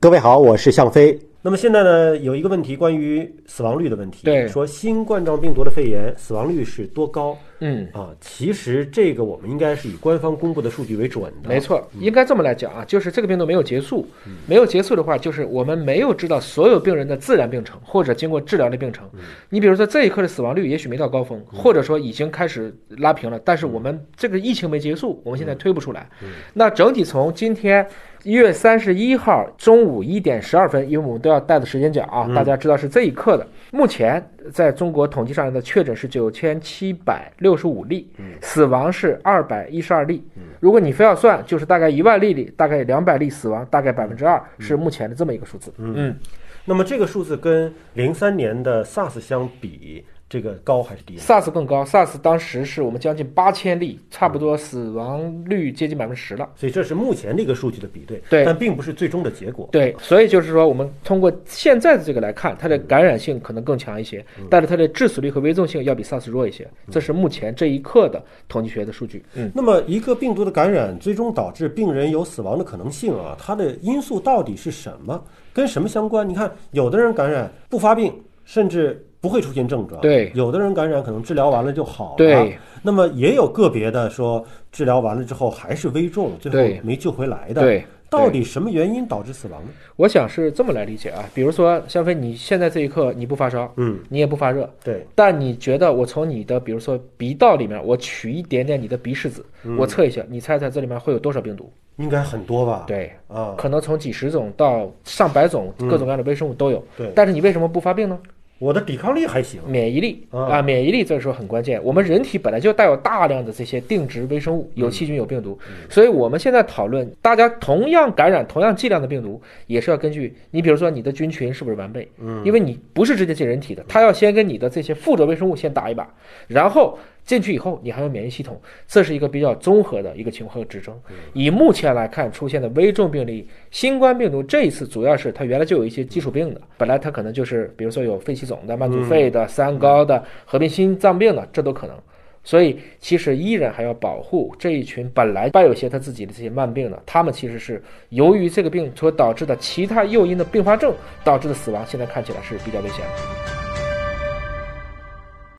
各位好，我是向飞。那么现在呢，有一个问题，关于死亡率的问题。对说新冠状病毒的肺炎死亡率是多高？嗯，啊，其实这个我们应该是以官方公布的数据为准的。没错，应该这么来讲啊，就是这个病毒没有结束，没有结束的话，就是我们没有知道所有病人的自然病程或者经过治疗的病程。你比如说这一刻的死亡率也许没到高峰，或者说已经开始拉平了，但是我们这个疫情没结束，我们现在推不出来。那整体从今天。一月三十一号中午一点十二分，因为我们都要带的时间讲啊，大家知道是这一刻的。目前在中国统计上来的确诊是九千七百六十五例，死亡是二百一十二例。如果你非要算，就是大概一万例里大概两百例死亡，大概百分之二是目前的这么一个数字。嗯，那么这个数字跟零三年的 SARS 相比，这个高还是低？SARS 更高，SARS 当时是我们将近八千例，差不多死亡率接近百分之十了。所以这是目前这个数据的比对，对但并不是最终的结果。对，所以就是说，我们通过现在的这个来看，它的感染性可能更强一些，但是它的致死率和危重性要比 SARS 弱一些。这是目前这一刻的统计学的数据。嗯，那么一个病毒的感染最终导致病人有死亡的可能性啊，它的因素到底是什么？跟什么相关？你看，有的人感染不发病，甚至不会出现症状；对有的人感染可能治疗完了就好了。对，那么也有个别的说治疗完了之后还是危重，最后没救回来的。对，到底什么原因导致死亡呢？我想是这么来理解啊，比如说香飞，你现在这一刻你不发烧，嗯，你也不发热，对，但你觉得我从你的比如说鼻道里面，我取一点点你的鼻拭子，我测一下，你猜猜这里面会有多少病毒？应该很多吧？对，啊，可能从几十种到上百种各种各样的微生物都有。对但是你为什么不发病呢？我的抵抗力还行。免疫力啊啊，免疫力这个时候很关键。我们人体本来就带有大量的这些定植微生物，有细菌有病毒，所以我们现在讨论，大家同样感染同样剂量的病毒，也是要根据你比如说你的菌群是不是完备，嗯因为你不是直接进人体的，它要先跟你的这些附着微生物先打一把，然后进去以后你还有免疫系统，这是一个比较综合的一个情况和指征。以目前来看出现的危重病例，新冠病毒这一次主要是它原来就有一些基础病的，本来它可能就是比如说有肺气肿的、慢阻肺的、三高的、合并心脏病的，这都可能。所以其实依然还要保护这一群本来伴有些他自己的这些慢病的，他们其实是由于这个病所导致的其他诱因的并发症导致的死亡，现在看起来是比较危险的。